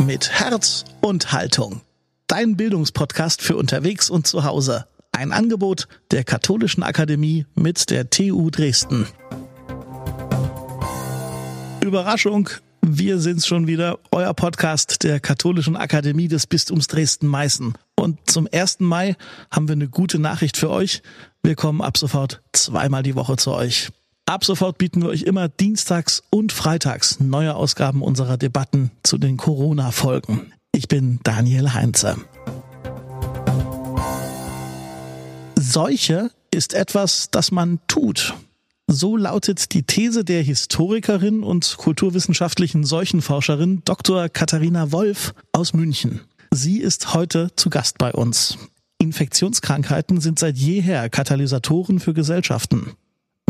mit Herz und Haltung. Dein Bildungspodcast für unterwegs und zu Hause. Ein Angebot der Katholischen Akademie mit der TU Dresden. Überraschung, wir sind's schon wieder, euer Podcast der Katholischen Akademie des Bistums Dresden-Meißen. Und zum 1. Mai haben wir eine gute Nachricht für euch. Wir kommen ab sofort zweimal die Woche zu euch. Ab sofort bieten wir euch immer dienstags und freitags neue Ausgaben unserer Debatten zu den Corona-Folgen. Ich bin Daniel Heinze. Seuche ist etwas, das man tut. So lautet die These der Historikerin und kulturwissenschaftlichen Seuchenforscherin Dr. Katharina Wolf aus München. Sie ist heute zu Gast bei uns. Infektionskrankheiten sind seit jeher Katalysatoren für Gesellschaften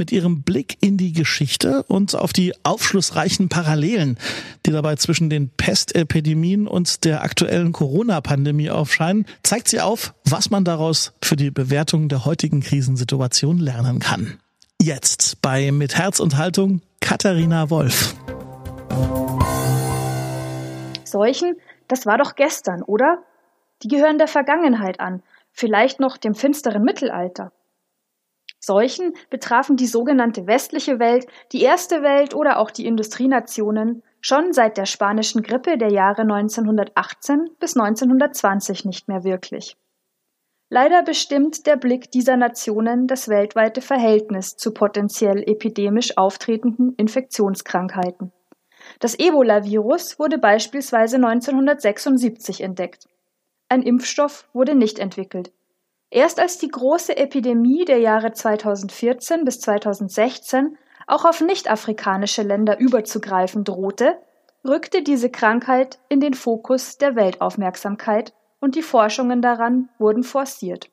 mit ihrem Blick in die Geschichte und auf die aufschlussreichen Parallelen, die dabei zwischen den Pestepidemien und der aktuellen Corona-Pandemie aufscheinen, zeigt sie auf, was man daraus für die Bewertung der heutigen Krisensituation lernen kann. Jetzt bei Mit Herz und Haltung Katharina Wolf. Seuchen, das war doch gestern, oder? Die gehören der Vergangenheit an, vielleicht noch dem finsteren Mittelalter. Seuchen betrafen die sogenannte westliche Welt, die erste Welt oder auch die Industrienationen schon seit der spanischen Grippe der Jahre 1918 bis 1920 nicht mehr wirklich. Leider bestimmt der Blick dieser Nationen das weltweite Verhältnis zu potenziell epidemisch auftretenden Infektionskrankheiten. Das Ebola-Virus wurde beispielsweise 1976 entdeckt. Ein Impfstoff wurde nicht entwickelt. Erst als die große Epidemie der Jahre 2014 bis 2016 auch auf nicht-afrikanische Länder überzugreifen drohte, rückte diese Krankheit in den Fokus der Weltaufmerksamkeit und die Forschungen daran wurden forciert.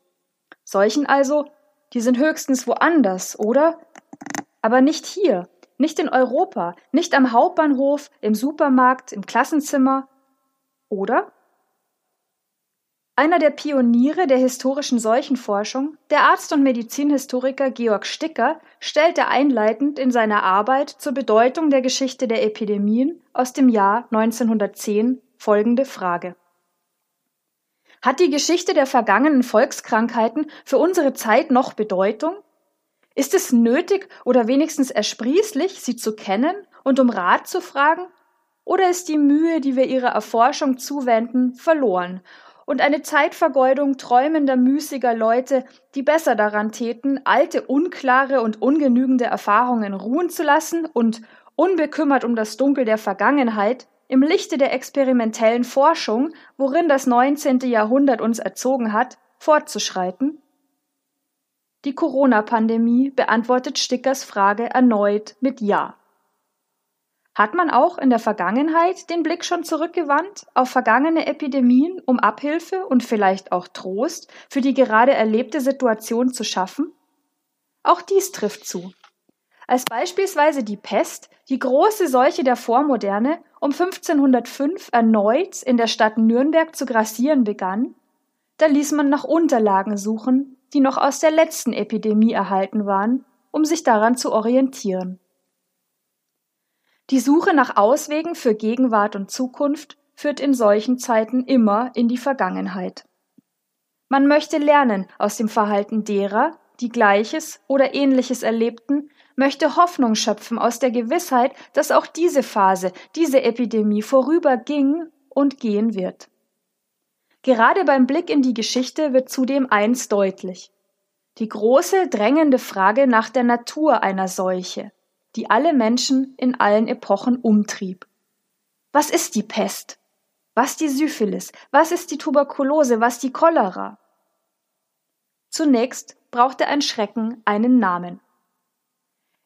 Solchen also, die sind höchstens woanders, oder? Aber nicht hier, nicht in Europa, nicht am Hauptbahnhof, im Supermarkt, im Klassenzimmer, oder? Einer der Pioniere der historischen Seuchenforschung, der Arzt und Medizinhistoriker Georg Sticker, stellte einleitend in seiner Arbeit zur Bedeutung der Geschichte der Epidemien aus dem Jahr 1910 folgende Frage. Hat die Geschichte der vergangenen Volkskrankheiten für unsere Zeit noch Bedeutung? Ist es nötig oder wenigstens ersprießlich, sie zu kennen und um Rat zu fragen? Oder ist die Mühe, die wir ihrer Erforschung zuwenden, verloren und eine Zeitvergeudung träumender, müßiger Leute, die besser daran täten, alte, unklare und ungenügende Erfahrungen ruhen zu lassen und, unbekümmert um das Dunkel der Vergangenheit, im Lichte der experimentellen Forschung, worin das 19. Jahrhundert uns erzogen hat, fortzuschreiten? Die Corona-Pandemie beantwortet Stickers Frage erneut mit Ja. Hat man auch in der Vergangenheit den Blick schon zurückgewandt auf vergangene Epidemien, um Abhilfe und vielleicht auch Trost für die gerade erlebte Situation zu schaffen? Auch dies trifft zu. Als beispielsweise die Pest, die große Seuche der Vormoderne, um 1505 erneut in der Stadt Nürnberg zu grassieren begann, da ließ man nach Unterlagen suchen, die noch aus der letzten Epidemie erhalten waren, um sich daran zu orientieren. Die Suche nach Auswegen für Gegenwart und Zukunft führt in solchen Zeiten immer in die Vergangenheit. Man möchte lernen aus dem Verhalten derer, die Gleiches oder Ähnliches erlebten, möchte Hoffnung schöpfen aus der Gewissheit, dass auch diese Phase, diese Epidemie vorüberging und gehen wird. Gerade beim Blick in die Geschichte wird zudem eins deutlich. Die große, drängende Frage nach der Natur einer Seuche die alle Menschen in allen Epochen umtrieb. Was ist die Pest? Was die Syphilis? Was ist die Tuberkulose? Was die Cholera? Zunächst brauchte ein Schrecken einen Namen.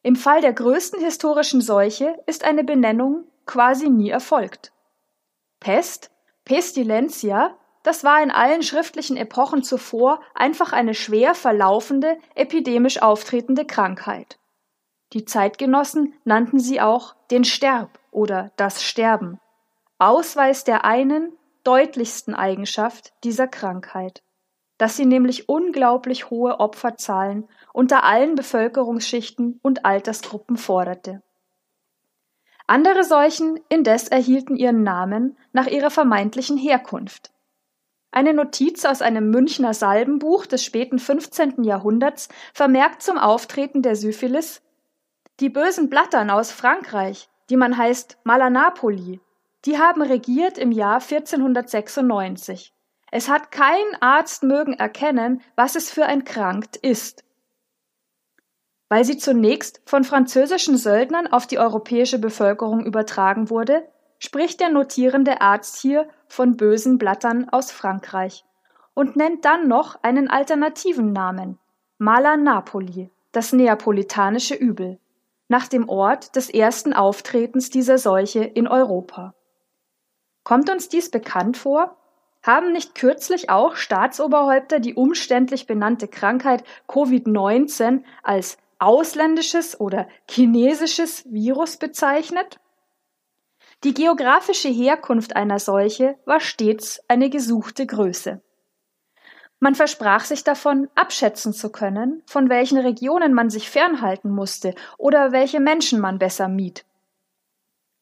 Im Fall der größten historischen Seuche ist eine Benennung quasi nie erfolgt. Pest, Pestilentia, das war in allen schriftlichen Epochen zuvor einfach eine schwer verlaufende, epidemisch auftretende Krankheit. Die Zeitgenossen nannten sie auch den Sterb oder das Sterben, Ausweis der einen, deutlichsten Eigenschaft dieser Krankheit, dass sie nämlich unglaublich hohe Opferzahlen unter allen Bevölkerungsschichten und Altersgruppen forderte. Andere Seuchen indes erhielten ihren Namen nach ihrer vermeintlichen Herkunft. Eine Notiz aus einem Münchner Salbenbuch des späten 15. Jahrhunderts vermerkt zum Auftreten der Syphilis Die bösen Blattern aus Frankreich, die man heißt Malanapoli, die haben regiert im Jahr 1496. Es hat kein Arzt mögen erkennen, was es für ein Krankt ist weil sie zunächst von französischen Söldnern auf die europäische Bevölkerung übertragen wurde, spricht der notierende Arzt hier von bösen Blattern aus Frankreich und nennt dann noch einen alternativen Namen Mala Napoli, das neapolitanische Übel, nach dem Ort des ersten Auftretens dieser Seuche in Europa. Kommt uns dies bekannt vor? Haben nicht kürzlich auch Staatsoberhäupter die umständlich benannte Krankheit Covid-19 als ausländisches oder chinesisches Virus bezeichnet? Die geografische Herkunft einer Seuche war stets eine gesuchte Größe. Man versprach sich davon, abschätzen zu können, von welchen Regionen man sich fernhalten musste oder welche Menschen man besser mied.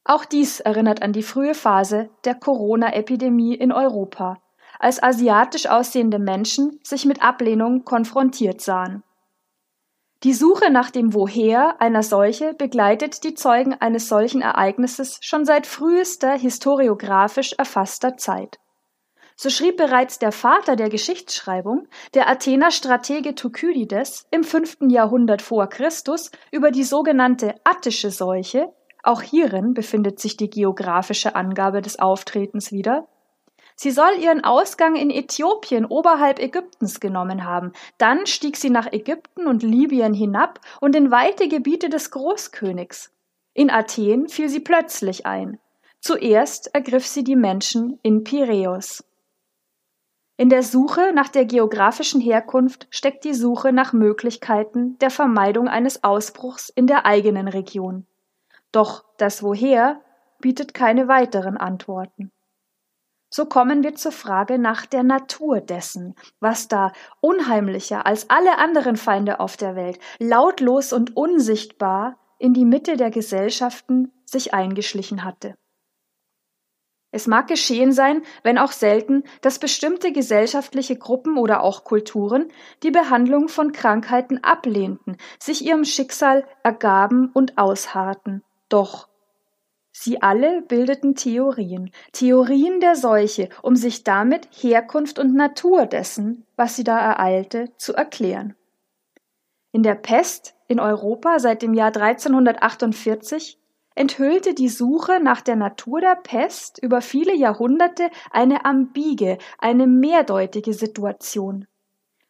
Auch dies erinnert an die frühe Phase der Corona-Epidemie in Europa, als asiatisch aussehende Menschen sich mit Ablehnung konfrontiert sahen. Die Suche nach dem Woher einer Seuche begleitet die Zeugen eines solchen Ereignisses schon seit frühester historiographisch erfasster Zeit. So schrieb bereits der Vater der Geschichtsschreibung, der Athener Stratege Thukydides, im fünften Jahrhundert vor Christus über die sogenannte attische Seuche, auch hierin befindet sich die geografische Angabe des Auftretens wieder, Sie soll ihren Ausgang in Äthiopien oberhalb Ägyptens genommen haben. Dann stieg sie nach Ägypten und Libyen hinab und in weite Gebiete des Großkönigs. In Athen fiel sie plötzlich ein. Zuerst ergriff sie die Menschen in Piräus. In der Suche nach der geografischen Herkunft steckt die Suche nach Möglichkeiten der Vermeidung eines Ausbruchs in der eigenen Region. Doch das Woher bietet keine weiteren Antworten. So kommen wir zur Frage nach der Natur dessen, was da unheimlicher als alle anderen Feinde auf der Welt, lautlos und unsichtbar in die Mitte der Gesellschaften sich eingeschlichen hatte. Es mag geschehen sein, wenn auch selten, dass bestimmte gesellschaftliche Gruppen oder auch Kulturen die Behandlung von Krankheiten ablehnten, sich ihrem Schicksal ergaben und ausharrten. Doch Sie alle bildeten Theorien, Theorien der Seuche, um sich damit Herkunft und Natur dessen, was sie da ereilte, zu erklären. In der Pest in Europa seit dem Jahr 1348 enthüllte die Suche nach der Natur der Pest über viele Jahrhunderte eine ambige, eine mehrdeutige Situation.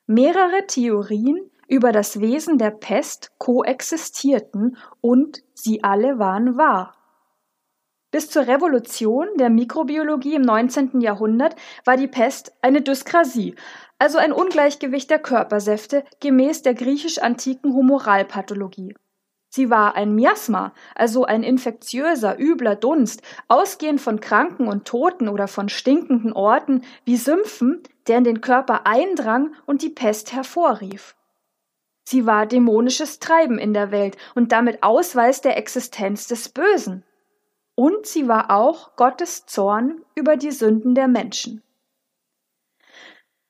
Mehrere Theorien über das Wesen der Pest koexistierten und sie alle waren wahr. Bis zur Revolution der Mikrobiologie im 19. Jahrhundert war die Pest eine Dyskrasie, also ein Ungleichgewicht der Körpersäfte gemäß der griechisch-antiken Humoralpathologie. Sie war ein Miasma, also ein infektiöser, übler Dunst, ausgehend von Kranken und Toten oder von stinkenden Orten wie Sümpfen, der in den Körper eindrang und die Pest hervorrief. Sie war dämonisches Treiben in der Welt und damit Ausweis der Existenz des Bösen und sie war auch Gottes Zorn über die Sünden der Menschen.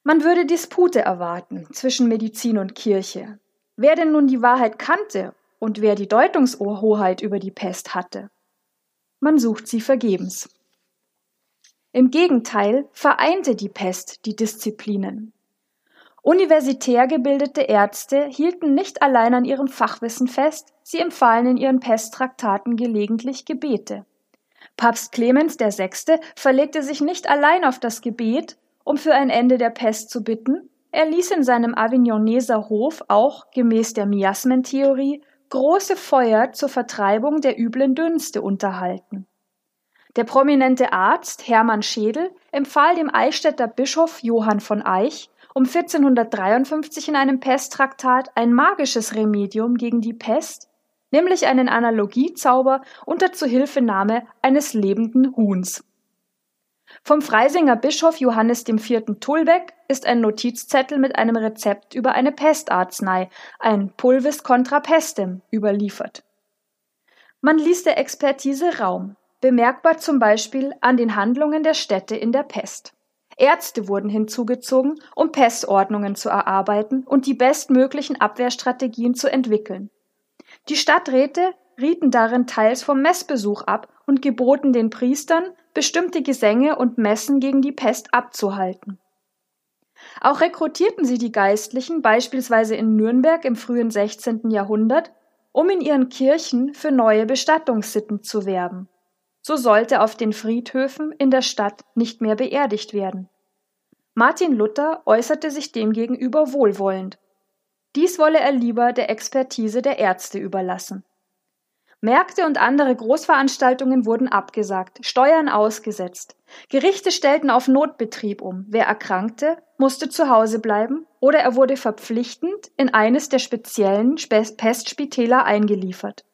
Man würde Dispute erwarten zwischen Medizin und Kirche. Wer denn nun die Wahrheit kannte und wer die Deutungshoheit über die Pest hatte? Man sucht sie vergebens. Im Gegenteil vereinte die Pest die Disziplinen. Universitär gebildete Ärzte hielten nicht allein an ihrem Fachwissen fest, sie empfahlen in ihren Pesttraktaten gelegentlich Gebete. Papst Clemens VI. verlegte sich nicht allein auf das Gebet, um für ein Ende der Pest zu bitten, er ließ in seinem Avignoneser Hof auch gemäß der Miasmentheorie große Feuer zur Vertreibung der üblen Dünste unterhalten. Der prominente Arzt Hermann Schädel empfahl dem Eichstätter Bischof Johann von Eich um 1453 in einem Pesttraktat ein magisches Remedium gegen die Pest, nämlich einen Analogiezauber unter Zuhilfenahme eines lebenden Huhns. Vom Freisinger Bischof Johannes IV. Tulbeck ist ein Notizzettel mit einem Rezept über eine Pestarznei, ein Pulvis contra pestem, überliefert. Man ließ der Expertise Raum, bemerkbar zum Beispiel an den Handlungen der Städte in der Pest. Ärzte wurden hinzugezogen, um Pestordnungen zu erarbeiten und die bestmöglichen Abwehrstrategien zu entwickeln. Die Stadträte rieten darin teils vom Messbesuch ab und geboten den Priestern, bestimmte Gesänge und Messen gegen die Pest abzuhalten. Auch rekrutierten sie die Geistlichen beispielsweise in Nürnberg im frühen 16. Jahrhundert, um in ihren Kirchen für neue Bestattungssitten zu werben. So sollte auf den Friedhöfen in der Stadt nicht mehr beerdigt werden. Martin Luther äußerte sich demgegenüber wohlwollend. Dies wolle er lieber der Expertise der Ärzte überlassen. Märkte und andere Großveranstaltungen wurden abgesagt, Steuern ausgesetzt. Gerichte stellten auf Notbetrieb um. Wer erkrankte, musste zu Hause bleiben oder er wurde verpflichtend in eines der speziellen Pestspitäler eingeliefert.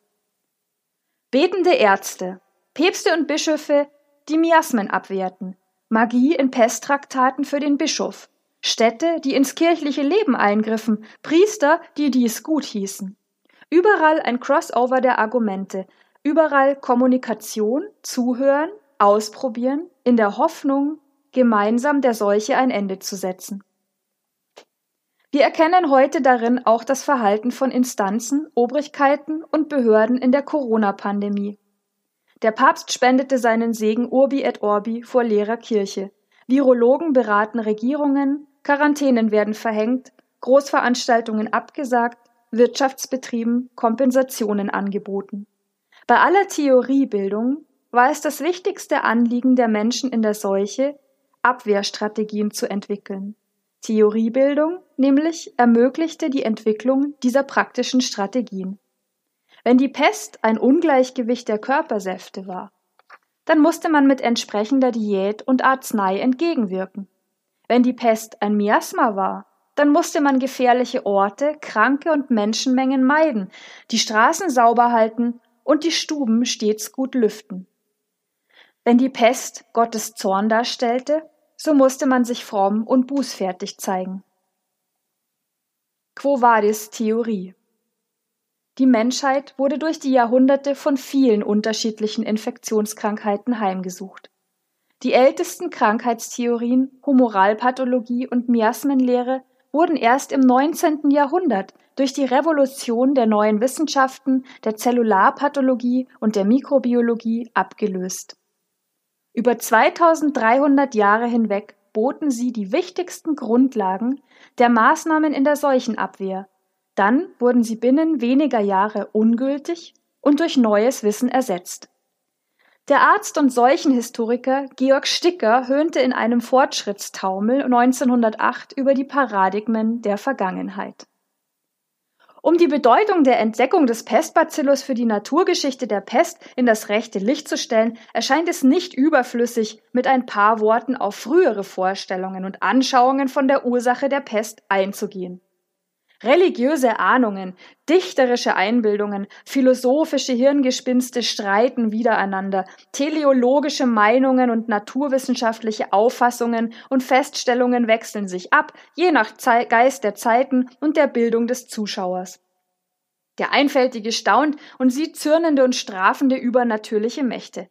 Betende Ärzte Päpste und Bischöfe, die Miasmen abwehrten, Magie in Pesttraktaten für den Bischof, Städte, die ins kirchliche Leben eingriffen, Priester, die dies gut hießen. Überall ein Crossover der Argumente, überall Kommunikation, Zuhören, Ausprobieren, in der Hoffnung, gemeinsam der Seuche ein Ende zu setzen. Wir erkennen heute darin auch das Verhalten von Instanzen, Obrigkeiten und Behörden in der Corona-Pandemie. Der Papst spendete seinen Segen Urbi et Orbi vor leerer Kirche. Virologen beraten Regierungen, Quarantänen werden verhängt, Großveranstaltungen abgesagt, Wirtschaftsbetrieben Kompensationen angeboten. Bei aller Theoriebildung war es das wichtigste Anliegen der Menschen in der Seuche, Abwehrstrategien zu entwickeln. Theoriebildung nämlich ermöglichte die Entwicklung dieser praktischen Strategien. Wenn die Pest ein Ungleichgewicht der Körpersäfte war, dann musste man mit entsprechender Diät und Arznei entgegenwirken. Wenn die Pest ein Miasma war, dann musste man gefährliche Orte, Kranke und Menschenmengen meiden, die Straßen sauber halten und die Stuben stets gut lüften. Wenn die Pest Gottes Zorn darstellte, so musste man sich fromm und bußfertig zeigen. Quo vadis Theorie die Menschheit wurde durch die Jahrhunderte von vielen unterschiedlichen Infektionskrankheiten heimgesucht. Die ältesten Krankheitstheorien, Humoralpathologie und Miasmenlehre wurden erst im 19. Jahrhundert durch die Revolution der neuen Wissenschaften, der Zellularpathologie und der Mikrobiologie abgelöst. Über 2300 Jahre hinweg boten sie die wichtigsten Grundlagen der Maßnahmen in der Seuchenabwehr, dann wurden sie binnen weniger Jahre ungültig und durch neues Wissen ersetzt. Der Arzt und Seuchenhistoriker Georg Sticker höhnte in einem Fortschrittstaumel 1908 über die Paradigmen der Vergangenheit. Um die Bedeutung der Entdeckung des Pestbacillus für die Naturgeschichte der Pest in das rechte Licht zu stellen, erscheint es nicht überflüssig, mit ein paar Worten auf frühere Vorstellungen und Anschauungen von der Ursache der Pest einzugehen. Religiöse Ahnungen, dichterische Einbildungen, philosophische Hirngespinste streiten wiedereinander, teleologische Meinungen und naturwissenschaftliche Auffassungen und Feststellungen wechseln sich ab, je nach Geist der Zeiten und der Bildung des Zuschauers. Der Einfältige staunt und sieht zürnende und strafende übernatürliche Mächte.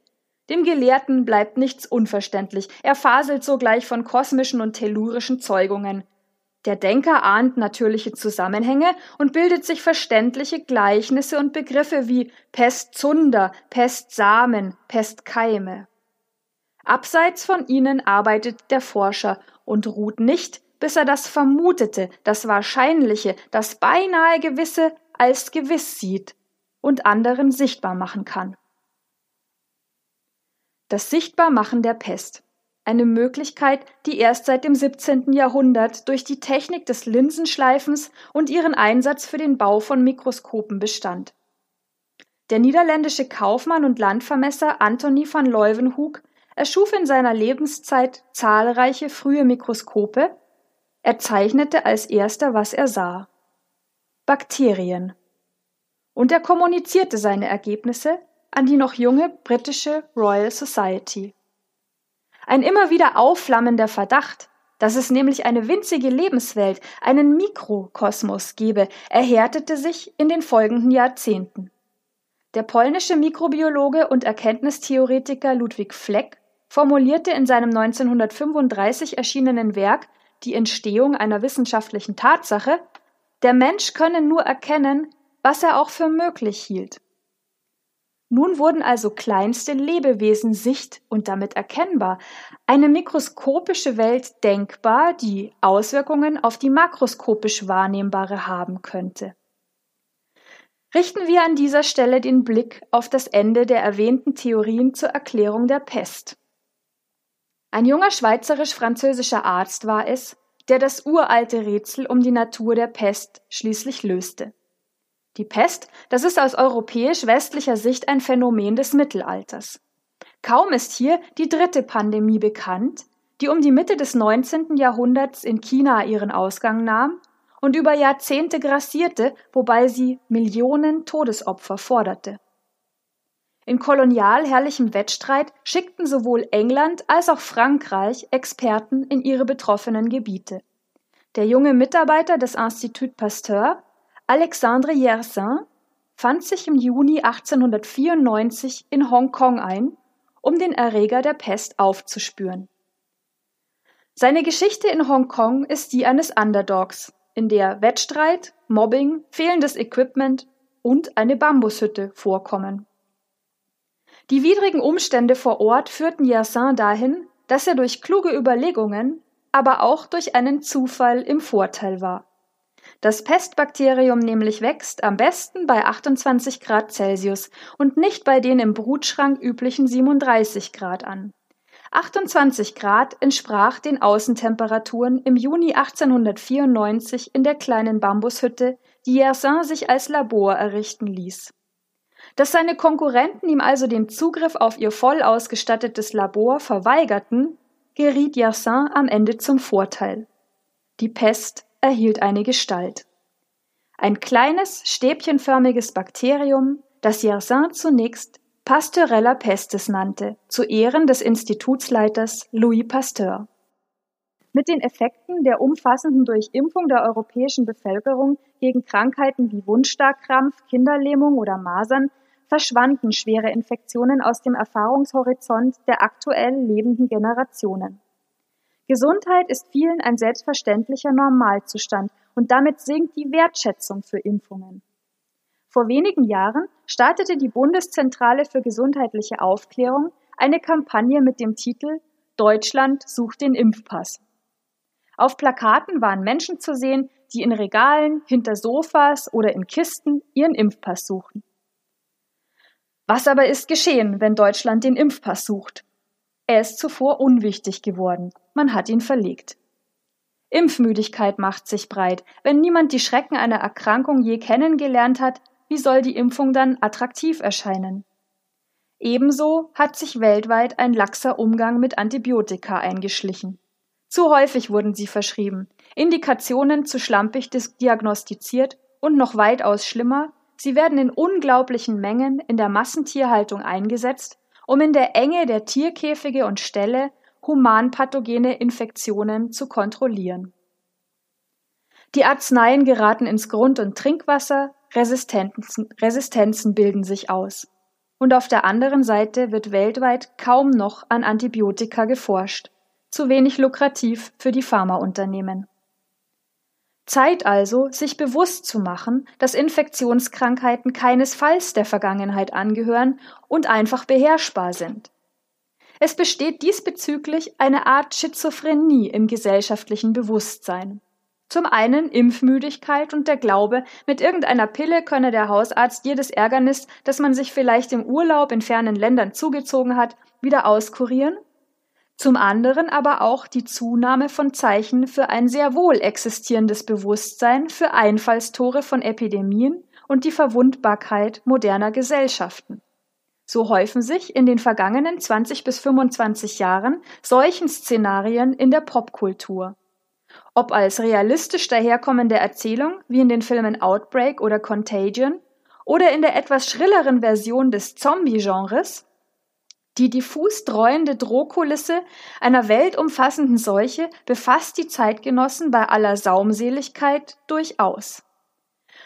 Dem Gelehrten bleibt nichts unverständlich, er faselt sogleich von kosmischen und tellurischen Zeugungen. Der Denker ahnt natürliche Zusammenhänge und bildet sich verständliche Gleichnisse und Begriffe wie Pestzunder, Pestsamen, Pestkeime. Abseits von ihnen arbeitet der Forscher und ruht nicht, bis er das Vermutete, das Wahrscheinliche, das beinahe Gewisse als gewiss sieht und anderen sichtbar machen kann. Das Sichtbarmachen der Pest eine Möglichkeit, die erst seit dem 17. Jahrhundert durch die Technik des Linsenschleifens und ihren Einsatz für den Bau von Mikroskopen bestand. Der niederländische Kaufmann und Landvermesser Anthony van Leeuwenhoek erschuf in seiner Lebenszeit zahlreiche frühe Mikroskope. Er zeichnete als erster, was er sah. Bakterien. Und er kommunizierte seine Ergebnisse an die noch junge britische Royal Society. Ein immer wieder aufflammender Verdacht, dass es nämlich eine winzige Lebenswelt, einen Mikrokosmos gebe, erhärtete sich in den folgenden Jahrzehnten. Der polnische Mikrobiologe und Erkenntnistheoretiker Ludwig Fleck formulierte in seinem 1935 erschienenen Werk Die Entstehung einer wissenschaftlichen Tatsache, der Mensch könne nur erkennen, was er auch für möglich hielt. Nun wurden also kleinste Lebewesen sicht und damit erkennbar, eine mikroskopische Welt denkbar, die Auswirkungen auf die makroskopisch wahrnehmbare haben könnte. Richten wir an dieser Stelle den Blick auf das Ende der erwähnten Theorien zur Erklärung der Pest. Ein junger schweizerisch-französischer Arzt war es, der das uralte Rätsel um die Natur der Pest schließlich löste. Die Pest, das ist aus europäisch-westlicher Sicht ein Phänomen des Mittelalters. Kaum ist hier die dritte Pandemie bekannt, die um die Mitte des 19. Jahrhunderts in China ihren Ausgang nahm und über Jahrzehnte grassierte, wobei sie Millionen Todesopfer forderte. In kolonial herrlichem Wettstreit schickten sowohl England als auch Frankreich Experten in ihre betroffenen Gebiete. Der junge Mitarbeiter des Institut Pasteur Alexandre Yersin fand sich im Juni 1894 in Hongkong ein, um den Erreger der Pest aufzuspüren. Seine Geschichte in Hongkong ist die eines Underdogs, in der Wettstreit, Mobbing, fehlendes Equipment und eine Bambushütte vorkommen. Die widrigen Umstände vor Ort führten Yersin dahin, dass er durch kluge Überlegungen, aber auch durch einen Zufall im Vorteil war. Das Pestbakterium nämlich wächst am besten bei 28 Grad Celsius und nicht bei den im Brutschrank üblichen 37 Grad an. 28 Grad entsprach den Außentemperaturen im Juni 1894 in der kleinen Bambushütte, die Yersin sich als Labor errichten ließ. Dass seine Konkurrenten ihm also den Zugriff auf ihr voll ausgestattetes Labor verweigerten, geriet Yersin am Ende zum Vorteil. Die Pest erhielt eine Gestalt. Ein kleines, stäbchenförmiges Bakterium, das Yersin zunächst Pasteurella pestis nannte, zu Ehren des Institutsleiters Louis Pasteur. Mit den Effekten der umfassenden Durchimpfung der europäischen Bevölkerung gegen Krankheiten wie Wundstarkrampf, Kinderlähmung oder Masern verschwanden schwere Infektionen aus dem Erfahrungshorizont der aktuell lebenden Generationen. Gesundheit ist vielen ein selbstverständlicher Normalzustand und damit sinkt die Wertschätzung für Impfungen. Vor wenigen Jahren startete die Bundeszentrale für gesundheitliche Aufklärung eine Kampagne mit dem Titel Deutschland sucht den Impfpass. Auf Plakaten waren Menschen zu sehen, die in Regalen, hinter Sofas oder in Kisten ihren Impfpass suchten. Was aber ist geschehen, wenn Deutschland den Impfpass sucht? Er ist zuvor unwichtig geworden. Man hat ihn verlegt. Impfmüdigkeit macht sich breit. Wenn niemand die Schrecken einer Erkrankung je kennengelernt hat, wie soll die Impfung dann attraktiv erscheinen? Ebenso hat sich weltweit ein laxer Umgang mit Antibiotika eingeschlichen. Zu häufig wurden sie verschrieben, Indikationen zu schlampig diagnostiziert und noch weitaus schlimmer, sie werden in unglaublichen Mengen in der Massentierhaltung eingesetzt um in der Enge der Tierkäfige und Ställe humanpathogene Infektionen zu kontrollieren. Die Arzneien geraten ins Grund- und Trinkwasser, Resistenzen, Resistenzen bilden sich aus. Und auf der anderen Seite wird weltweit kaum noch an Antibiotika geforscht, zu wenig lukrativ für die Pharmaunternehmen. Zeit also, sich bewusst zu machen, dass Infektionskrankheiten keinesfalls der Vergangenheit angehören und einfach beherrschbar sind. Es besteht diesbezüglich eine Art Schizophrenie im gesellschaftlichen Bewusstsein. Zum einen Impfmüdigkeit und der Glaube, mit irgendeiner Pille könne der Hausarzt jedes Ärgernis, das man sich vielleicht im Urlaub in fernen Ländern zugezogen hat, wieder auskurieren zum anderen aber auch die Zunahme von Zeichen für ein sehr wohl existierendes Bewusstsein für Einfallstore von Epidemien und die Verwundbarkeit moderner Gesellschaften. So häufen sich in den vergangenen 20 bis 25 Jahren solchen Szenarien in der Popkultur. Ob als realistisch daherkommende Erzählung wie in den Filmen Outbreak oder Contagion oder in der etwas schrilleren Version des Zombie-Genres, die diffus dreuende Drohkulisse einer weltumfassenden Seuche befasst die Zeitgenossen bei aller Saumseligkeit durchaus.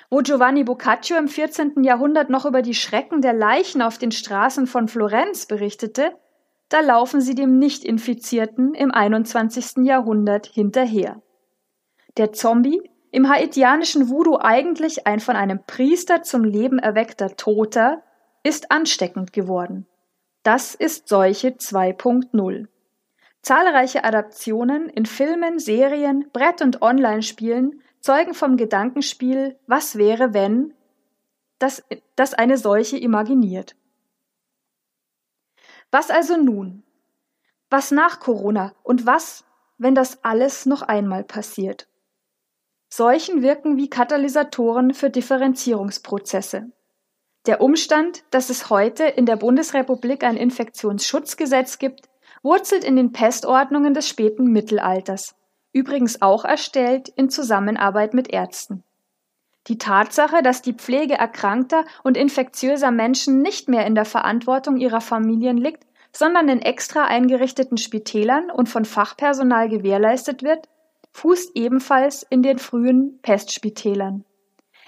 Wo Giovanni Boccaccio im 14. Jahrhundert noch über die Schrecken der Leichen auf den Straßen von Florenz berichtete, da laufen sie dem Nicht-Infizierten im 21. Jahrhundert hinterher. Der Zombie, im haitianischen Voodoo eigentlich ein von einem Priester zum Leben erweckter Toter, ist ansteckend geworden. Das ist Seuche 2.0. Zahlreiche Adaptionen in Filmen, Serien, Brett- und Online-Spielen zeugen vom Gedankenspiel Was wäre, wenn, das, das eine Seuche imaginiert. Was also nun? Was nach Corona und was, wenn das alles noch einmal passiert? Seuchen wirken wie Katalysatoren für Differenzierungsprozesse. Der Umstand, dass es heute in der Bundesrepublik ein Infektionsschutzgesetz gibt, wurzelt in den Pestordnungen des späten Mittelalters, übrigens auch erstellt in Zusammenarbeit mit Ärzten. Die Tatsache, dass die Pflege erkrankter und infektiöser Menschen nicht mehr in der Verantwortung ihrer Familien liegt, sondern in extra eingerichteten Spitälern und von Fachpersonal gewährleistet wird, fußt ebenfalls in den frühen Pestspitälern.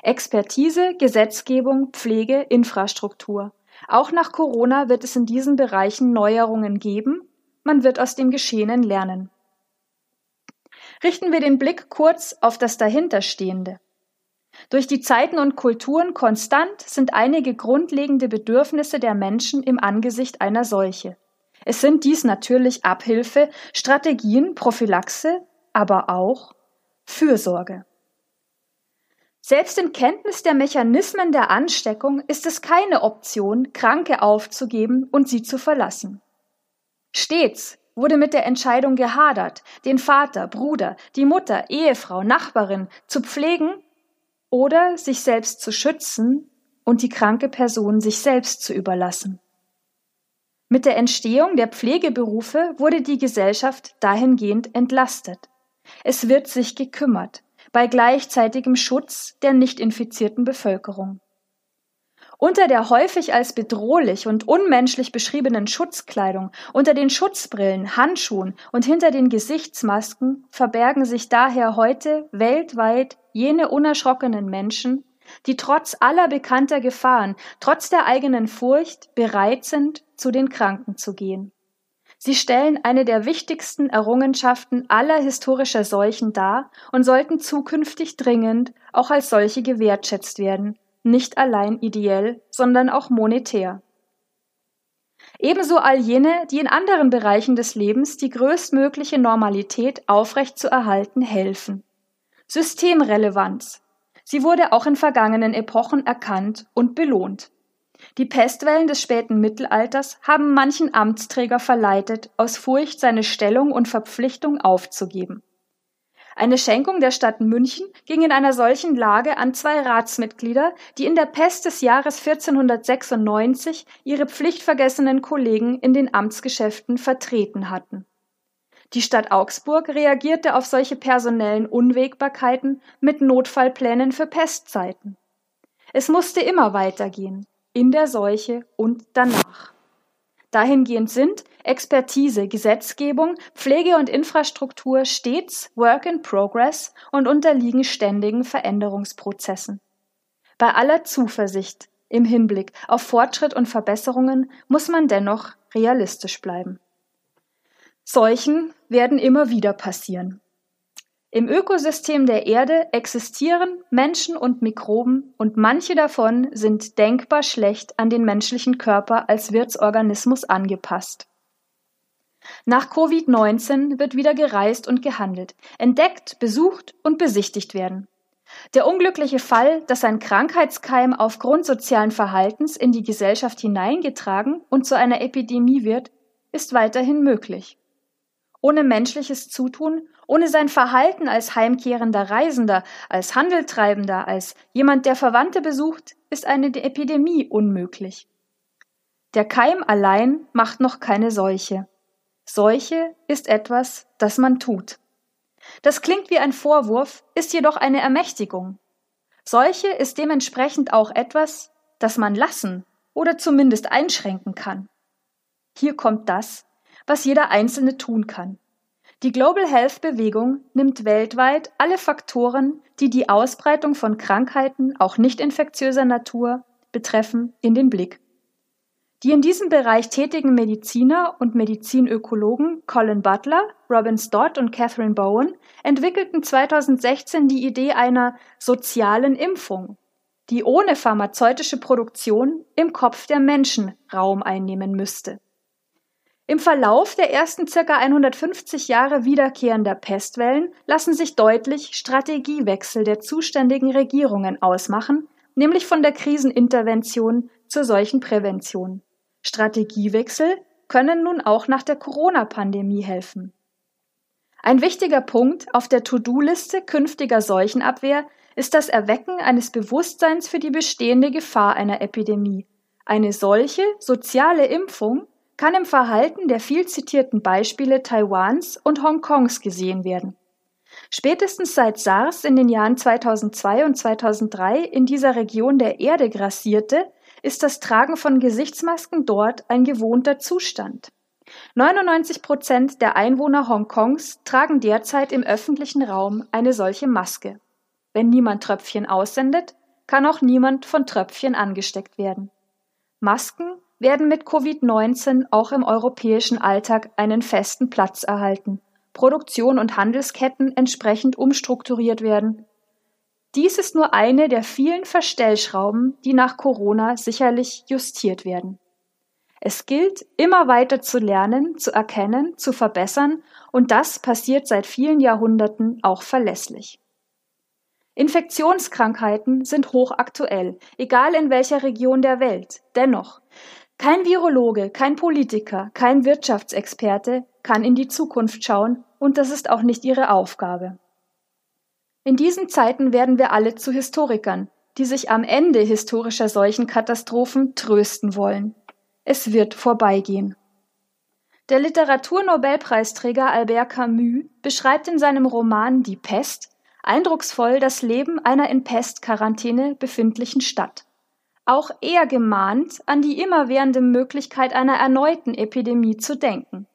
Expertise, Gesetzgebung, Pflege, Infrastruktur. Auch nach Corona wird es in diesen Bereichen Neuerungen geben, man wird aus dem Geschehenen lernen. Richten wir den Blick kurz auf das Dahinterstehende. Durch die Zeiten und Kulturen konstant sind einige grundlegende Bedürfnisse der Menschen im Angesicht einer Seuche. Es sind dies natürlich Abhilfe, Strategien, Prophylaxe, aber auch Fürsorge. Selbst in Kenntnis der Mechanismen der Ansteckung ist es keine Option, Kranke aufzugeben und sie zu verlassen. Stets wurde mit der Entscheidung gehadert, den Vater, Bruder, die Mutter, Ehefrau, Nachbarin zu pflegen oder sich selbst zu schützen und die kranke Person sich selbst zu überlassen. Mit der Entstehung der Pflegeberufe wurde die Gesellschaft dahingehend entlastet. Es wird sich gekümmert, bei gleichzeitigem Schutz der nicht infizierten Bevölkerung. Unter der häufig als bedrohlich und unmenschlich beschriebenen Schutzkleidung, unter den Schutzbrillen, Handschuhen und hinter den Gesichtsmasken verbergen sich daher heute weltweit jene unerschrockenen Menschen, die trotz aller bekannter Gefahren, trotz der eigenen Furcht bereit sind, zu den Kranken zu gehen. Sie stellen eine der wichtigsten Errungenschaften aller historischer Seuchen dar und sollten zukünftig dringend auch als solche gewertschätzt werden, nicht allein ideell, sondern auch monetär. Ebenso all jene, die in anderen Bereichen des Lebens die größtmögliche Normalität aufrechtzuerhalten helfen. Systemrelevanz. Sie wurde auch in vergangenen Epochen erkannt und belohnt. Die Pestwellen des späten Mittelalters haben manchen Amtsträger verleitet, aus Furcht seine Stellung und Verpflichtung aufzugeben. Eine Schenkung der Stadt München ging in einer solchen Lage an zwei Ratsmitglieder, die in der Pest des Jahres 1496 ihre pflichtvergessenen Kollegen in den Amtsgeschäften vertreten hatten. Die Stadt Augsburg reagierte auf solche personellen Unwägbarkeiten mit Notfallplänen für Pestzeiten. Es musste immer weitergehen in der Seuche und danach. Dahingehend sind Expertise, Gesetzgebung, Pflege und Infrastruktur stets Work in Progress und unterliegen ständigen Veränderungsprozessen. Bei aller Zuversicht im Hinblick auf Fortschritt und Verbesserungen muss man dennoch realistisch bleiben. Seuchen werden immer wieder passieren. Im Ökosystem der Erde existieren Menschen und Mikroben und manche davon sind denkbar schlecht an den menschlichen Körper als Wirtsorganismus angepasst. Nach Covid-19 wird wieder gereist und gehandelt, entdeckt, besucht und besichtigt werden. Der unglückliche Fall, dass ein Krankheitskeim aufgrund sozialen Verhaltens in die Gesellschaft hineingetragen und zu einer Epidemie wird, ist weiterhin möglich. Ohne menschliches Zutun, ohne sein Verhalten als heimkehrender Reisender, als Handeltreibender, als jemand, der Verwandte besucht, ist eine Epidemie unmöglich. Der Keim allein macht noch keine Seuche. Seuche ist etwas, das man tut. Das klingt wie ein Vorwurf, ist jedoch eine Ermächtigung. Seuche ist dementsprechend auch etwas, das man lassen oder zumindest einschränken kann. Hier kommt das, was jeder Einzelne tun kann. Die Global Health Bewegung nimmt weltweit alle Faktoren, die die Ausbreitung von Krankheiten, auch nicht infektiöser Natur, betreffen, in den Blick. Die in diesem Bereich tätigen Mediziner und Medizinökologen Colin Butler, Robin Stott und Catherine Bowen entwickelten 2016 die Idee einer sozialen Impfung, die ohne pharmazeutische Produktion im Kopf der Menschen Raum einnehmen müsste. Im Verlauf der ersten circa 150 Jahre wiederkehrender Pestwellen lassen sich deutlich Strategiewechsel der zuständigen Regierungen ausmachen, nämlich von der Krisenintervention zur solchen Prävention. Strategiewechsel können nun auch nach der Corona-Pandemie helfen. Ein wichtiger Punkt auf der To-Do-Liste künftiger Seuchenabwehr ist das Erwecken eines Bewusstseins für die bestehende Gefahr einer Epidemie. Eine solche soziale Impfung kann im Verhalten der viel zitierten Beispiele Taiwans und Hongkongs gesehen werden. Spätestens seit SARS in den Jahren 2002 und 2003 in dieser Region der Erde grassierte, ist das Tragen von Gesichtsmasken dort ein gewohnter Zustand. 99 Prozent der Einwohner Hongkongs tragen derzeit im öffentlichen Raum eine solche Maske. Wenn niemand Tröpfchen aussendet, kann auch niemand von Tröpfchen angesteckt werden. Masken werden mit Covid-19 auch im europäischen Alltag einen festen Platz erhalten, Produktion und Handelsketten entsprechend umstrukturiert werden, dies ist nur eine der vielen Verstellschrauben, die nach Corona sicherlich justiert werden. Es gilt, immer weiter zu lernen, zu erkennen, zu verbessern, und das passiert seit vielen Jahrhunderten auch verlässlich. Infektionskrankheiten sind hochaktuell, egal in welcher Region der Welt. Dennoch, kein Virologe, kein Politiker, kein Wirtschaftsexperte kann in die Zukunft schauen, und das ist auch nicht ihre Aufgabe. In diesen Zeiten werden wir alle zu Historikern, die sich am Ende historischer Seuchenkatastrophen trösten wollen. Es wird vorbeigehen. Der Literaturnobelpreisträger Albert Camus beschreibt in seinem Roman Die Pest eindrucksvoll das Leben einer in Pestquarantäne befindlichen Stadt. Auch er gemahnt, an die immerwährende Möglichkeit einer erneuten Epidemie zu denken.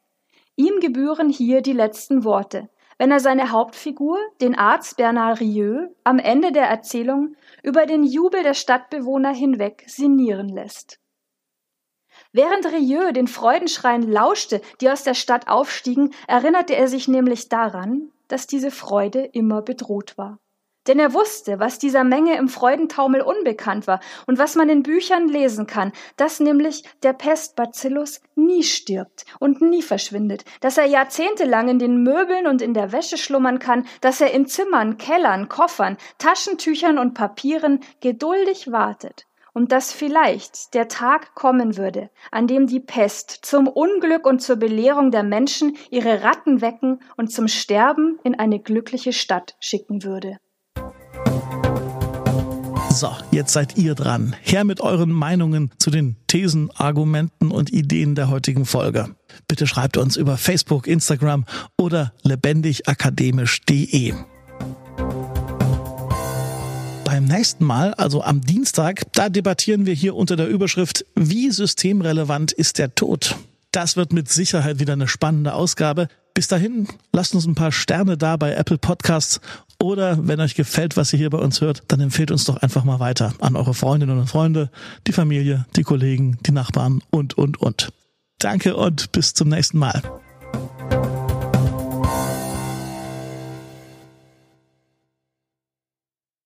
Ihm gebühren hier die letzten Worte, wenn er seine Hauptfigur, den Arzt Bernard Rieu, am Ende der Erzählung über den Jubel der Stadtbewohner hinweg sinnieren lässt. Während Rieu den Freudenschreien lauschte, die aus der Stadt aufstiegen, erinnerte er sich nämlich daran, dass diese Freude immer bedroht war. Denn er wusste, was dieser Menge im Freudentaumel unbekannt war und was man in Büchern lesen kann, dass nämlich der Pestbacillus nie stirbt und nie verschwindet, dass er jahrzehntelang in den Möbeln und in der Wäsche schlummern kann, dass er in Zimmern, Kellern, Koffern, Taschentüchern und Papieren geduldig wartet und dass vielleicht der Tag kommen würde, an dem die Pest zum Unglück und zur Belehrung der Menschen ihre Ratten wecken und zum Sterben in eine glückliche Stadt schicken würde. So, jetzt seid ihr dran. Her mit euren Meinungen zu den Thesen, Argumenten und Ideen der heutigen Folge. Bitte schreibt uns über Facebook, Instagram oder lebendigakademisch.de. Beim nächsten Mal, also am Dienstag, da debattieren wir hier unter der Überschrift Wie systemrelevant ist der Tod? Das wird mit Sicherheit wieder eine spannende Ausgabe. Bis dahin, lasst uns ein paar Sterne da bei Apple Podcasts oder wenn euch gefällt, was ihr hier bei uns hört, dann empfehlt uns doch einfach mal weiter an eure Freundinnen und Freunde, die Familie, die Kollegen, die Nachbarn und, und, und. Danke und bis zum nächsten Mal.